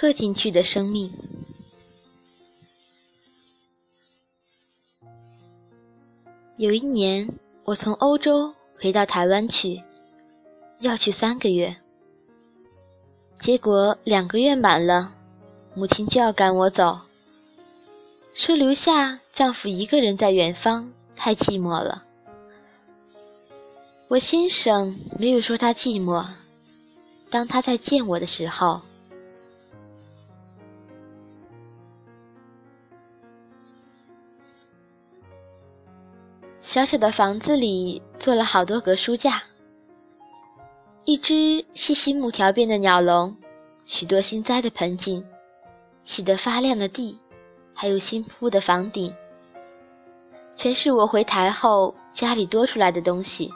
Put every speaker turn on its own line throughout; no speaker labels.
刻进去的生命。有一年，我从欧洲回到台湾去，要去三个月，结果两个月满了，母亲就要赶我走，说留下丈夫一个人在远方太寂寞了。我先生没有说他寂寞，当他在见我的时候。小小的房子里做了好多格书架，一只细细木条编的鸟笼，许多新栽的盆景，洗得发亮的地，还有新铺的房顶，全是我回台后家里多出来的东西。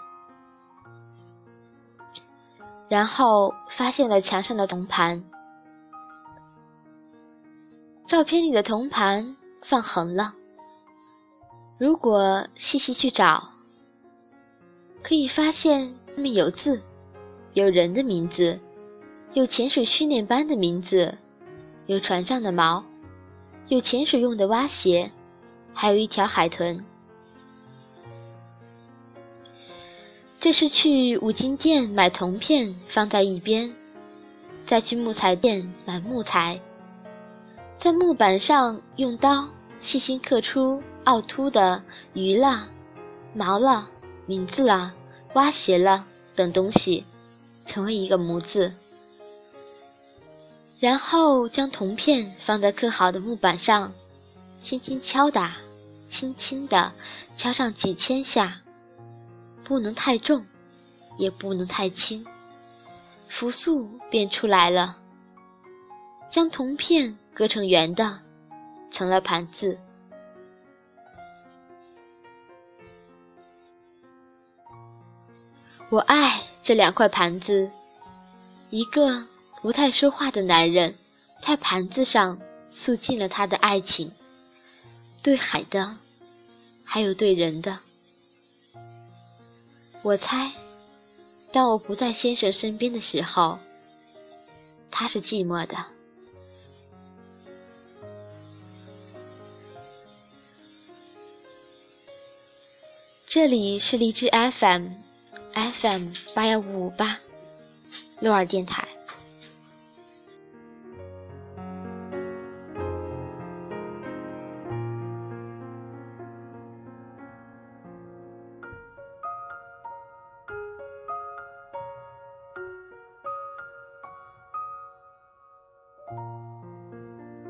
然后发现了墙上的铜盘，照片里的铜盘放横了。如果细细去找，可以发现上面有字，有人的名字，有潜水训练班的名字，有船上的锚，有潜水用的蛙鞋，还有一条海豚。这是去五金店买铜片放在一边，再去木材店买木材，在木板上用刀细心刻出。凹凸的鱼了、毛了、名字了、蛙鞋了等东西，成为一个模子，然后将铜片放在刻好的木板上，轻轻敲打，轻轻地敲上几千下，不能太重，也不能太轻，浮素便出来了。将铜片割成圆的，成了盘子。我爱这两块盘子，一个不太说话的男人，在盘子上诉尽了他的爱情，对海的，还有对人的。我猜，当我不在先生身边的时候，他是寂寞的。这里是荔枝 FM。FM 八幺五五八，鹿儿电台。